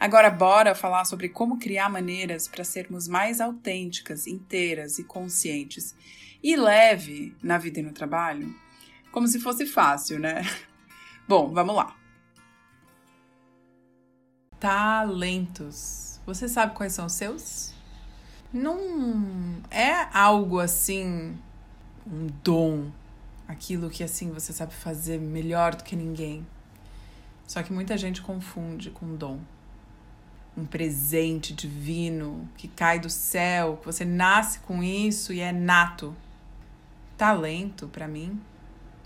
Agora, bora falar sobre como criar maneiras para sermos mais autênticas, inteiras e conscientes e leve na vida e no trabalho? Como se fosse fácil, né? Bom, vamos lá. Talentos. Você sabe quais são os seus? Não é algo assim, um dom, aquilo que assim você sabe fazer melhor do que ninguém. Só que muita gente confunde com dom um presente divino que cai do céu, que você nasce com isso e é nato. Talento, para mim,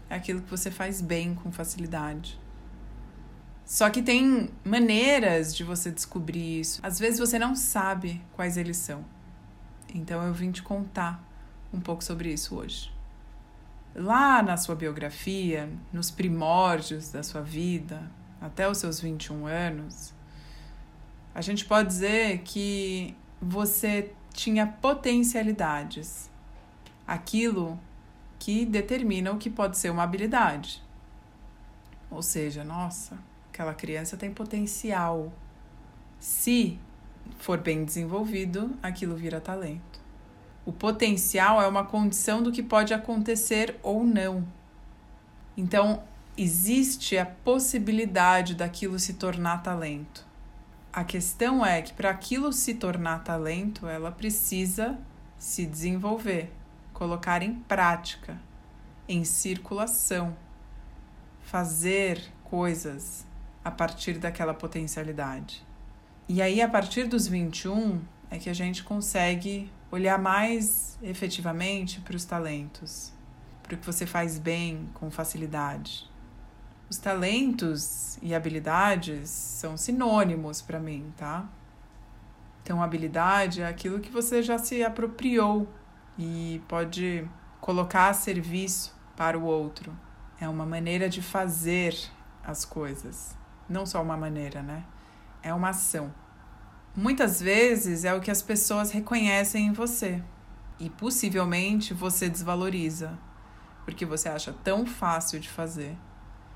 é aquilo que você faz bem com facilidade. Só que tem maneiras de você descobrir isso. Às vezes você não sabe quais eles são. Então eu vim te contar um pouco sobre isso hoje. Lá na sua biografia, nos primórdios da sua vida, até os seus 21 anos, a gente pode dizer que você tinha potencialidades. Aquilo que determina o que pode ser uma habilidade. Ou seja, nossa, aquela criança tem potencial. Se for bem desenvolvido, aquilo vira talento. O potencial é uma condição do que pode acontecer ou não. Então, existe a possibilidade daquilo se tornar talento. A questão é que para aquilo se tornar talento, ela precisa se desenvolver, colocar em prática, em circulação, fazer coisas a partir daquela potencialidade. E aí, a partir dos 21, é que a gente consegue olhar mais efetivamente para os talentos, para o que você faz bem com facilidade. Os talentos e habilidades são sinônimos para mim, tá? Então, habilidade é aquilo que você já se apropriou e pode colocar a serviço para o outro. É uma maneira de fazer as coisas. Não só uma maneira, né? É uma ação. Muitas vezes é o que as pessoas reconhecem em você e possivelmente você desvaloriza, porque você acha tão fácil de fazer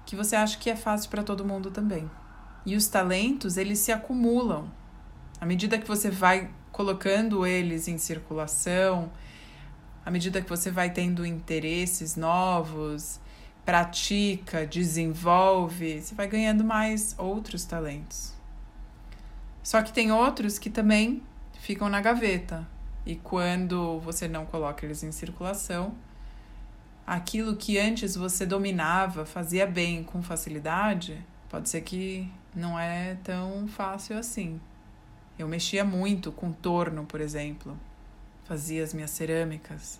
que você acha que é fácil para todo mundo também. E os talentos, eles se acumulam. À medida que você vai colocando eles em circulação, à medida que você vai tendo interesses novos, pratica, desenvolve, você vai ganhando mais outros talentos. Só que tem outros que também ficam na gaveta. E quando você não coloca eles em circulação, aquilo que antes você dominava, fazia bem com facilidade, pode ser que não é tão fácil assim. Eu mexia muito com torno, por exemplo. Fazia as minhas cerâmicas.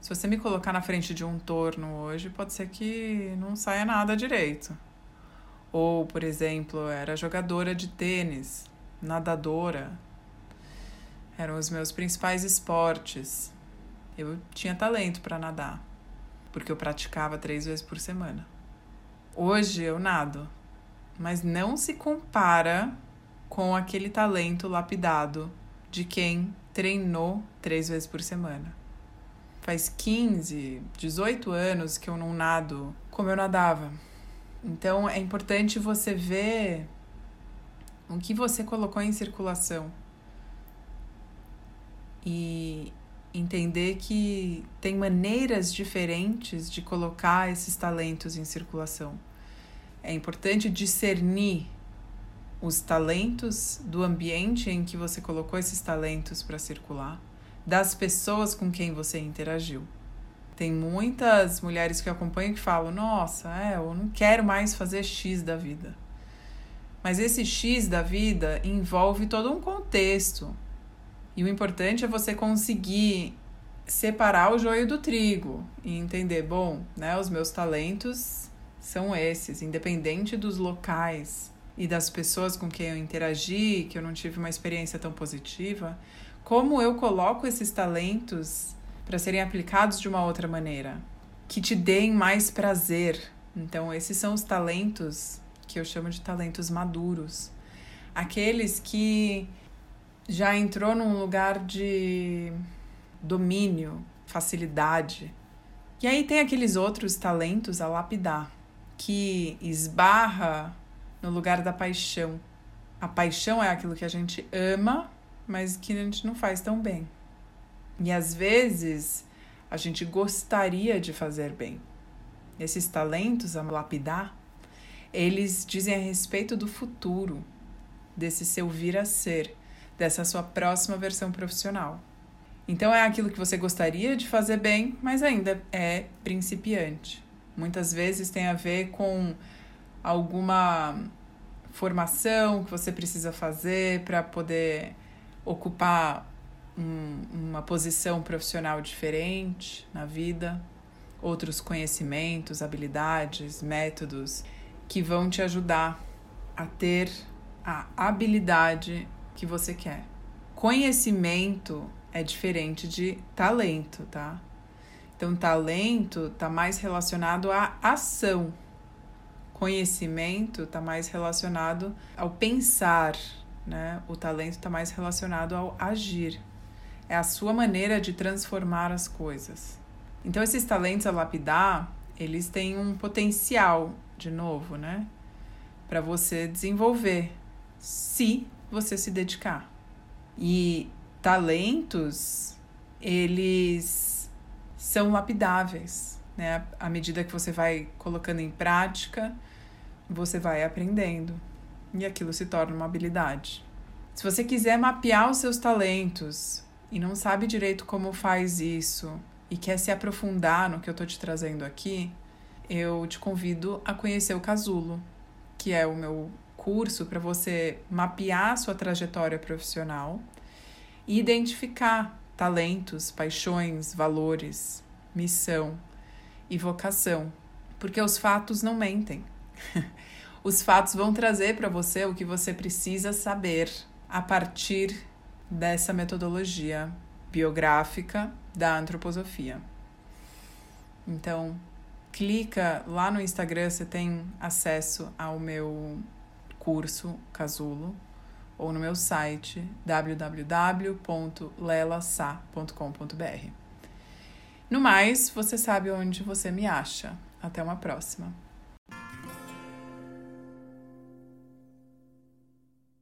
Se você me colocar na frente de um torno hoje, pode ser que não saia nada direito. Ou, por exemplo, era jogadora de tênis, nadadora. Eram os meus principais esportes. Eu tinha talento para nadar porque eu praticava três vezes por semana. Hoje eu nado, mas não se compara com aquele talento lapidado de quem treinou três vezes por semana. Faz 15, 18 anos que eu não nado como eu nadava. Então é importante você ver o que você colocou em circulação. E entender que tem maneiras diferentes de colocar esses talentos em circulação. É importante discernir os talentos do ambiente em que você colocou esses talentos para circular, das pessoas com quem você interagiu. Tem muitas mulheres que acompanham que falam: Nossa, é, eu não quero mais fazer X da vida. Mas esse X da vida envolve todo um contexto. E o importante é você conseguir separar o joio do trigo e entender, bom, né, os meus talentos são esses, independente dos locais e das pessoas com quem eu interagi, que eu não tive uma experiência tão positiva, como eu coloco esses talentos para serem aplicados de uma outra maneira, que te deem mais prazer. Então, esses são os talentos que eu chamo de talentos maduros. Aqueles que já entrou num lugar de domínio, facilidade. E aí tem aqueles outros talentos a lapidar, que esbarra no lugar da paixão. A paixão é aquilo que a gente ama, mas que a gente não faz tão bem. E às vezes a gente gostaria de fazer bem. Esses talentos a lapidar, eles dizem a respeito do futuro, desse seu vir a ser, dessa sua próxima versão profissional. Então é aquilo que você gostaria de fazer bem, mas ainda é principiante. Muitas vezes tem a ver com alguma formação que você precisa fazer para poder ocupar um, uma posição profissional diferente na vida, outros conhecimentos, habilidades, métodos que vão te ajudar a ter a habilidade que você quer. Conhecimento é diferente de talento, tá? Então, talento está mais relacionado à ação. Conhecimento está mais relacionado ao pensar, né? O talento está mais relacionado ao agir. É a sua maneira de transformar as coisas. Então, esses talentos a lapidar, eles têm um potencial, de novo, né? Para você desenvolver, se você se dedicar. E talentos, eles são lapidáveis, né? À medida que você vai colocando em prática, você vai aprendendo e aquilo se torna uma habilidade. Se você quiser mapear os seus talentos e não sabe direito como faz isso e quer se aprofundar no que eu tô te trazendo aqui, eu te convido a conhecer o Casulo, que é o meu curso para você mapear sua trajetória profissional e identificar talentos, paixões, valores, missão e vocação, porque os fatos não mentem. os fatos vão trazer para você o que você precisa saber a partir dessa metodologia biográfica da antroposofia. Então, clica lá no Instagram, você tem acesso ao meu curso Casulo ou no meu site www.lelasa.com.br. No mais, você sabe onde você me acha. Até uma próxima.